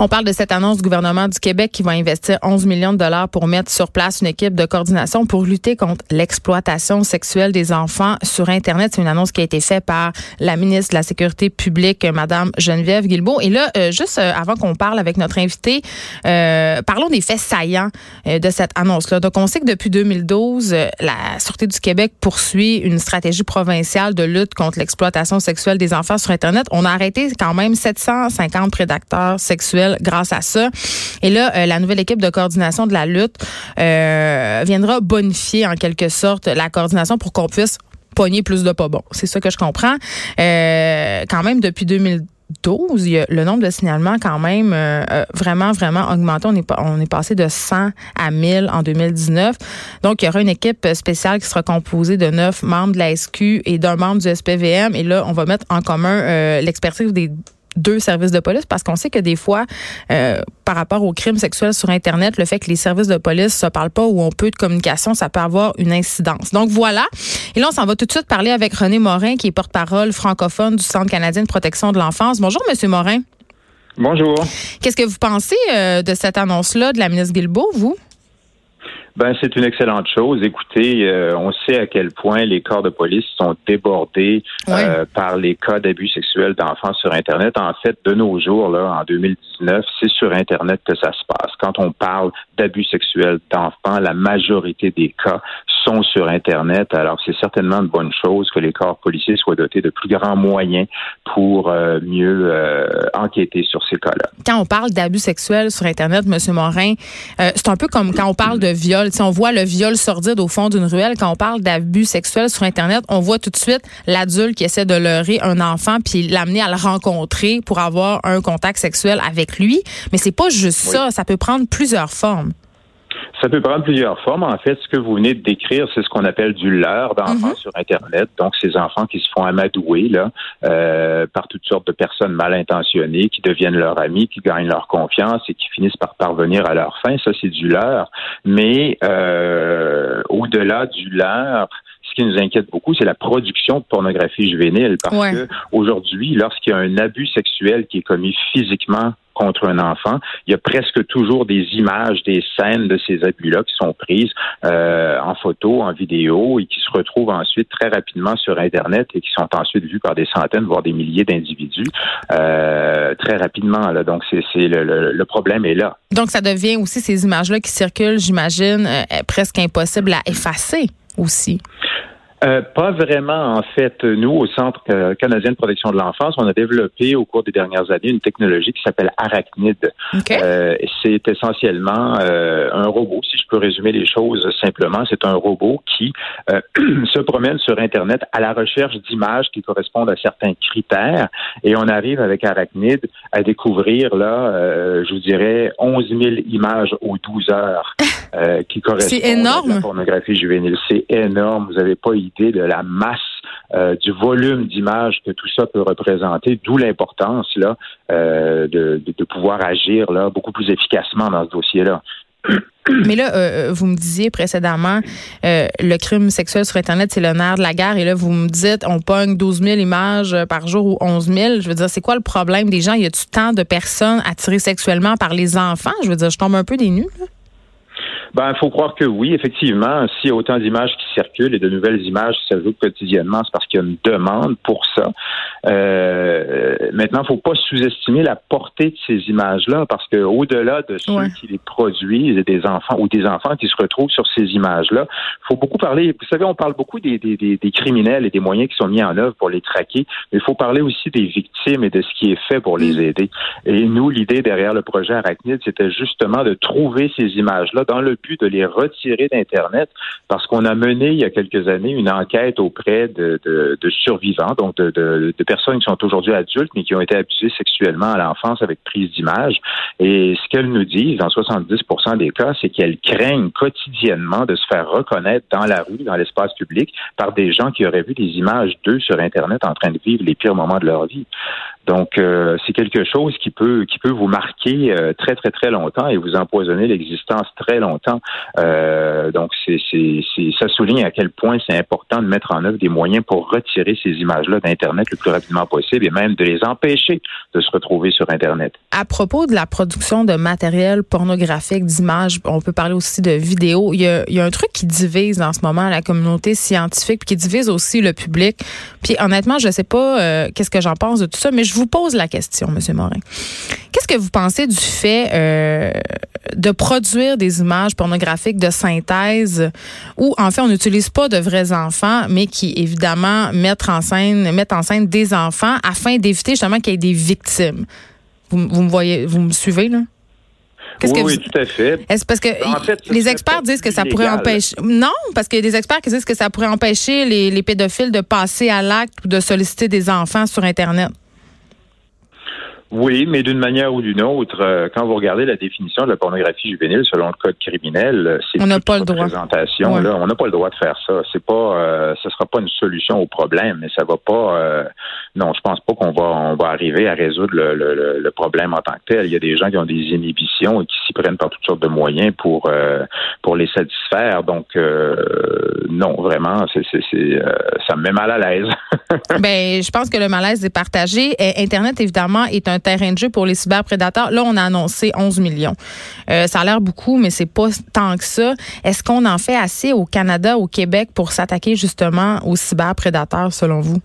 On parle de cette annonce du gouvernement du Québec qui va investir 11 millions de dollars pour mettre sur place une équipe de coordination pour lutter contre l'exploitation sexuelle des enfants sur Internet. C'est une annonce qui a été faite par la ministre de la Sécurité publique, Madame Geneviève Guilbeault. Et là, euh, juste euh, avant qu'on parle avec notre invité, euh, parlons des faits saillants de cette annonce-là. Donc, on sait que depuis 2012, la Sûreté du Québec poursuit une stratégie provinciale de lutte contre l'exploitation sexuelle des enfants sur Internet. On a arrêté quand même 750 prédateurs sexuels grâce à ça. Et là, euh, la nouvelle équipe de coordination de la lutte euh, viendra bonifier en quelque sorte la coordination pour qu'on puisse pogner plus de pas bon. C'est ça que je comprends. Euh, quand même, depuis 2012, le nombre de signalements quand même vraiment, vraiment augmenté. On est, on est passé de 100 à 1000 en 2019. Donc, il y aura une équipe spéciale qui sera composée de neuf membres de la SQ et d'un membre du SPVM. Et là, on va mettre en commun l'expertise des deux services de police parce qu'on sait que des fois, euh, par rapport aux crimes sexuels sur Internet, le fait que les services de police se parlent pas ou ont peu de communication, ça peut avoir une incidence. Donc voilà. Et là, on s'en va tout de suite parler avec René Morin, qui est porte-parole francophone du Centre canadien de protection de l'enfance. Bonjour, Monsieur Morin. Bonjour. Qu'est-ce que vous pensez euh, de cette annonce-là de la ministre Guilbeault, vous? Ben, c'est une excellente chose. Écoutez, euh, on sait à quel point les corps de police sont débordés euh, par les cas d'abus sexuels d'enfants sur Internet. En fait, de nos jours, là, en 2019, c'est sur Internet que ça se passe. Quand on parle d'abus sexuels d'enfants, la majorité des cas sont sur Internet. Alors, c'est certainement une bonne chose que les corps policiers soient dotés de plus grands moyens pour euh, mieux enquêter sur ces cas-là. Quand on parle d'abus sexuels sur Internet, M. Morin, c'est un peu comme quand on parle de viol si on voit le viol sordide au fond d'une ruelle, quand on parle d'abus sexuels sur Internet, on voit tout de suite l'adulte qui essaie de leurrer un enfant puis l'amener à le rencontrer pour avoir un contact sexuel avec lui. Mais c'est pas juste ça, ça peut prendre plusieurs formes. Ça peut prendre plusieurs formes. En fait, ce que vous venez de décrire, c'est ce qu'on appelle du leurre d'enfants mhm. sur Internet. Donc, ces enfants qui se font amadouer là, euh, par toutes sortes de personnes mal intentionnées, qui deviennent leurs amis, qui gagnent leur confiance et qui finissent par parvenir à leur fin. Ça, c'est du leurre. Mais euh, au-delà du leurre, ce qui nous inquiète beaucoup, c'est la production de pornographie juvénile. Parce que aujourd'hui, lorsqu'il y a un abus sexuel qui est commis physiquement contre un enfant, il y a presque toujours des images, des scènes de ces abus-là qui sont prises euh, en photo, en vidéo et qui se retrouvent ensuite très rapidement sur Internet et qui sont ensuite vues par des centaines, voire des milliers d'individus euh, très rapidement. Là. Donc, c'est le, le, problème est là. Donc, ça devient aussi ces images-là qui circulent, j'imagine, euh, presque impossible à effacer aussi. Euh, pas vraiment, en fait. Nous, au Centre canadien de protection de l'enfance, on a développé au cours des dernières années une technologie qui s'appelle Arachnid. Euh, c'est essentiellement euh, un robot, si je peux résumer les choses simplement. C'est un robot qui se promène sur Internet à la recherche d'images qui correspondent à certains critères et on arrive avec Arachnid à découvrir, là, je vous dirais, 11 000 images aux 12 heures qui correspondent énorme. à la pornographie juvénile. C'est énorme. Vous n'avez pas idée de la masse euh, du volume d'images que tout ça peut représenter, d'où l'importance là euh, de, pouvoir agir là beaucoup plus efficacement dans ce dossier-là. Mais là, euh, vous me disiez précédemment, le crime sexuel sur Internet, c'est le nerf de la guerre. Et là, vous me dites, on pogne 12 000 images par jour ou 11 000. Je veux dire, c'est quoi le problème des gens? Y a-tu tant de personnes attirées sexuellement par les enfants? Je veux dire, je tombe un peu des nues. Ben, il faut croire que oui, effectivement. S'il y a autant d'images qui circulent et de nouvelles images qui s'ajoutent quotidiennement, c'est parce qu'il y a une demande pour ça. Euh, maintenant, il faut pas sous-estimer la portée de ces images-là, parce que au-delà de ceux qui les produisent, des enfants ou des enfants qui se retrouvent sur ces images-là, il faut beaucoup parler. Vous savez, on parle beaucoup des, des, des, criminels et des moyens qui sont mis en œuvre pour les traquer, mais il faut parler aussi des victimes et de ce qui est fait pour les mm. aider. Et nous, l'idée derrière le projet Arachnid, c'était justement de trouver ces images-là dans le de les retirer d'Internet parce qu'on a mené il y a quelques années une enquête auprès de, survivants, donc de, personnes qui sont aujourd'hui adultes mais qui ont été abusées sexuellement à l'enfance avec prise d'image. Et ce qu'elles nous disent, dans 70 des cas, c'est qu'elles craignent quotidiennement de se faire reconnaître dans la rue, dans l'espace public, par des gens qui auraient vu des images d'eux sur Internet en train de vivre les pires moments de leur vie. Donc, euh, c'est quelque chose qui peut qui peut vous marquer euh, très très très longtemps et vous empoisonner l'existence très longtemps. Euh, donc, c'est, ça souligne à quel point c'est important de mettre en œuvre des moyens pour retirer ces images-là d'Internet le plus rapidement possible et même de les empêcher de se retrouver sur Internet. À propos de la production de matériel pornographique, d'images, on peut parler aussi de vidéos. Il y a, un truc qui divise en ce moment la communauté scientifique, puis qui divise aussi le public. Puis honnêtement, je sais pas euh, qu'est-ce que j'en pense de tout ça, mais je vous pose la question, Monsieur Morin. Qu'est-ce que vous pensez du fait euh, de produire des images pornographiques de synthèse où, en fait, on n'utilise pas de vrais enfants, mais qui, évidemment, mettent en scène, mettent en scène des enfants afin d'éviter justement qu'il y ait des victimes? Vous, vous me voyez, vous me suivez, là? oui, que oui, tout à fait. Est-ce parce que les experts disent que ça pourrait empêcher. Non, parce qu'il y a des experts qui disent que ça pourrait empêcher les, les pédophiles de passer à l'acte ou de solliciter des enfants sur Internet. Oui, mais d'une manière ou d'une autre, euh, quand vous regardez la définition de la pornographie juvénile selon le code criminel, euh, c'est on n'a pas le droit. Là, on n'a pas le droit de faire ça. C'est pas, euh, ce sera pas une solution au problème, mais ça va pas. Euh, non, je pense pas qu'on va, on va arriver à résoudre le, le, le, problème en tant que tel. Il y a des gens qui ont des inhibitions et qui s'y prennent par toutes sortes de moyens pour pour les satisfaire. Donc non, vraiment, c'est, ça me met mal à l'aise. ben, je pense que le malaise est partagé. Internet évidemment est un terrain de jeu pour les cyberprédateurs. Là, on a annoncé 11 millions. Euh, ça a l'air beaucoup, mais c'est pas tant que ça. Est-ce qu'on en fait assez au Canada, au Québec pour s'attaquer justement aux cyberprédateurs, selon vous?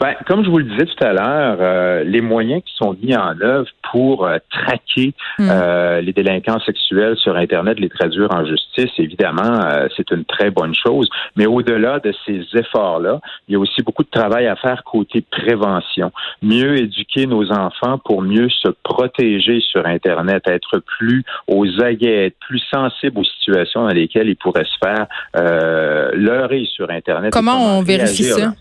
Ben, comme je vous le disais tout à l'heure, euh, les moyens qui sont mis en œuvre pour euh, traquer hmm. euh, les délinquants sexuels sur Internet, les traduire en justice, évidemment, c'est une très bonne chose. Mais au-delà de ces efforts-là, il y a aussi beaucoup de travail à faire côté prévention. Mieux éduquer nos enfants pour mieux se protéger sur Internet, être plus aux aguets, être plus sensibles aux situations dans lesquelles ils pourraient se faire leurrer sur Internet. Comment on vérifie ça?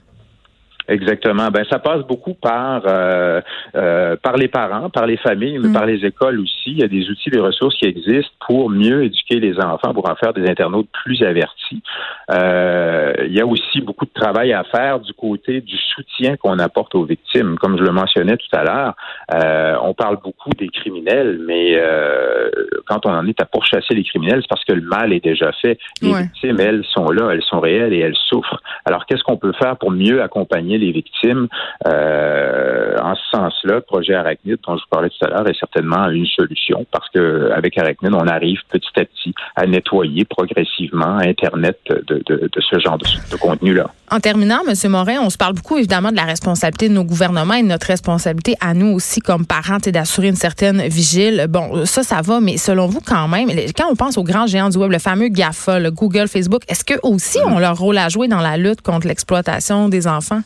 Exactement. Ben ça passe beaucoup par euh, euh, par les parents, par les familles, mais mm. par les écoles aussi. Il y a des outils, des ressources qui existent pour mieux éduquer les enfants, pour en faire des internautes plus avertis. Euh, il y a aussi beaucoup de travail à faire du côté du soutien qu'on apporte aux victimes. Comme je le mentionnais tout à l'heure, on parle beaucoup des criminels, mais quand on en est à pourchasser les criminels, c'est parce que le mal est déjà fait. Les victimes, elles, sont là, elles sont réelles et elles souffrent. Alors qu'est-ce qu'on peut faire pour mieux accompagner les victimes. Euh, en ce sens-là, le projet Arachnid, dont je vous parlais tout à l'heure, est certainement une solution parce que avec Arachnid, on arrive petit à petit à nettoyer progressivement Internet de, ce genre de, contenu-là. En terminant, M. Morin, on se parle beaucoup évidemment de la responsabilité de nos gouvernements et de notre responsabilité à nous aussi comme parents et d'assurer une certaine vigile. Bon, ça, ça va, mais selon vous quand même, quand on pense aux grands géants du web, le fameux GAFA, le Google, Facebook, est-ce qu'eux aussi mm. ont leur rôle à jouer dans la lutte contre l'exploitation des enfants?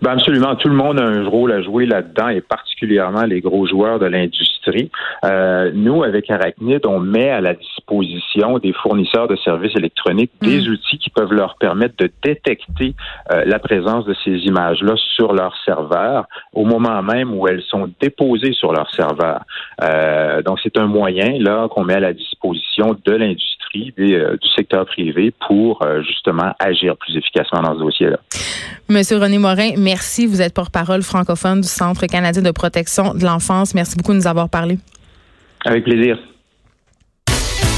Ben absolument. Tout le monde a un rôle à jouer là-dedans et particulièrement les gros joueurs de l'industrie. Euh, nous, avec Arachnid, on met à la disposition des fournisseurs de services électroniques des mm. outils qui peuvent leur permettre de détecter euh, la présence de ces images-là sur leur serveur au moment même où elles sont déposées sur leur serveur. Euh, donc, c'est un moyen là qu'on met à la disposition de l'industrie, euh, du secteur privé pour euh, justement agir plus efficacement dans ce dossier-là. Monsieur René Morin, merci. Vous êtes porte-parole francophone du Centre canadien de protection de l'enfance. Merci beaucoup de nous avoir parlé. Avec plaisir.